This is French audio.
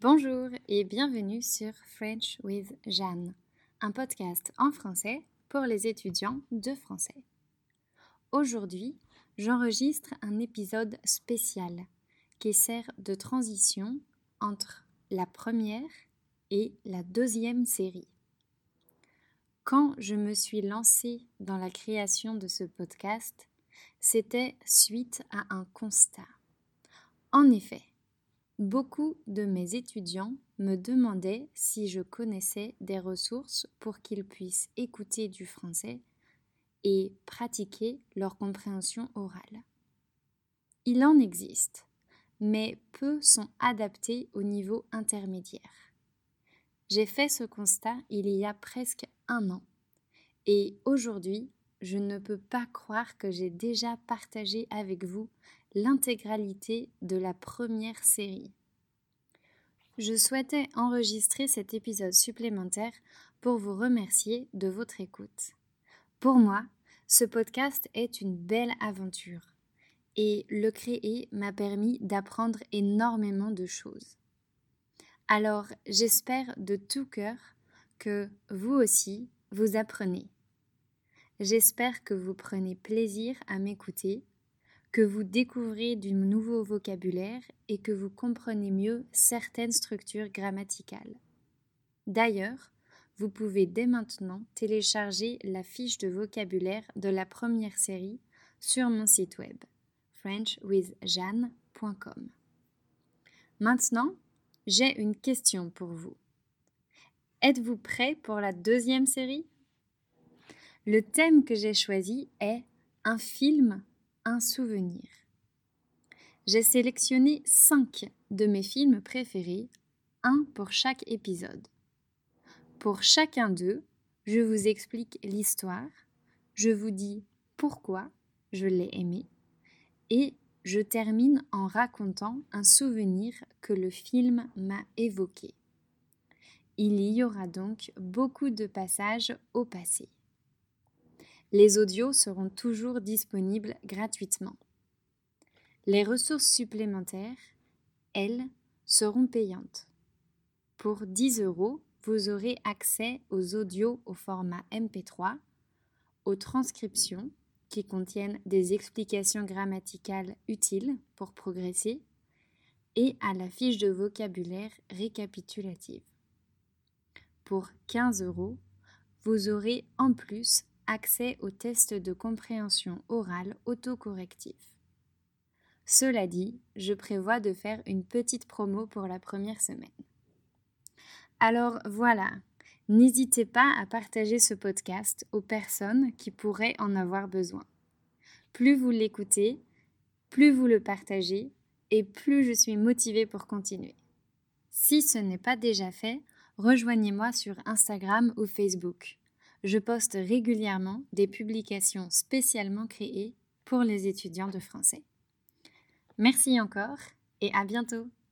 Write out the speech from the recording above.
Bonjour et bienvenue sur French with Jeanne, un podcast en français pour les étudiants de français. Aujourd'hui, j'enregistre un épisode spécial qui sert de transition entre la première et la deuxième série. Quand je me suis lancée dans la création de ce podcast, c'était suite à un constat. En effet, beaucoup de mes étudiants me demandaient si je connaissais des ressources pour qu'ils puissent écouter du français et pratiquer leur compréhension orale. Il en existe, mais peu sont adaptés au niveau intermédiaire. J'ai fait ce constat il y a presque un an. Et aujourd'hui, je ne peux pas croire que j'ai déjà partagé avec vous l'intégralité de la première série. Je souhaitais enregistrer cet épisode supplémentaire pour vous remercier de votre écoute. Pour moi, ce podcast est une belle aventure et le créer m'a permis d'apprendre énormément de choses. Alors j'espère de tout cœur que vous aussi, vous apprenez. J'espère que vous prenez plaisir à m'écouter, que vous découvrez du nouveau vocabulaire et que vous comprenez mieux certaines structures grammaticales. D'ailleurs, vous pouvez dès maintenant télécharger la fiche de vocabulaire de la première série sur mon site web frenchwithjeanne.com. Maintenant, j'ai une question pour vous. Êtes-vous prêt pour la deuxième série? Le thème que j'ai choisi est Un film, un souvenir. J'ai sélectionné cinq de mes films préférés, un pour chaque épisode. Pour chacun d'eux, je vous explique l'histoire, je vous dis pourquoi je l'ai aimé et je termine en racontant un souvenir que le film m'a évoqué. Il y aura donc beaucoup de passages au passé. Les audios seront toujours disponibles gratuitement. Les ressources supplémentaires, elles, seront payantes. Pour 10 euros, vous aurez accès aux audios au format MP3, aux transcriptions qui contiennent des explications grammaticales utiles pour progresser et à la fiche de vocabulaire récapitulative. Pour 15 euros, vous aurez en plus accès au test de compréhension orale autocorrectif. Cela dit, je prévois de faire une petite promo pour la première semaine. Alors voilà, N'hésitez pas à partager ce podcast aux personnes qui pourraient en avoir besoin. Plus vous l'écoutez, plus vous le partagez et plus je suis motivée pour continuer. Si ce n'est pas déjà fait, rejoignez-moi sur Instagram ou Facebook. Je poste régulièrement des publications spécialement créées pour les étudiants de français. Merci encore et à bientôt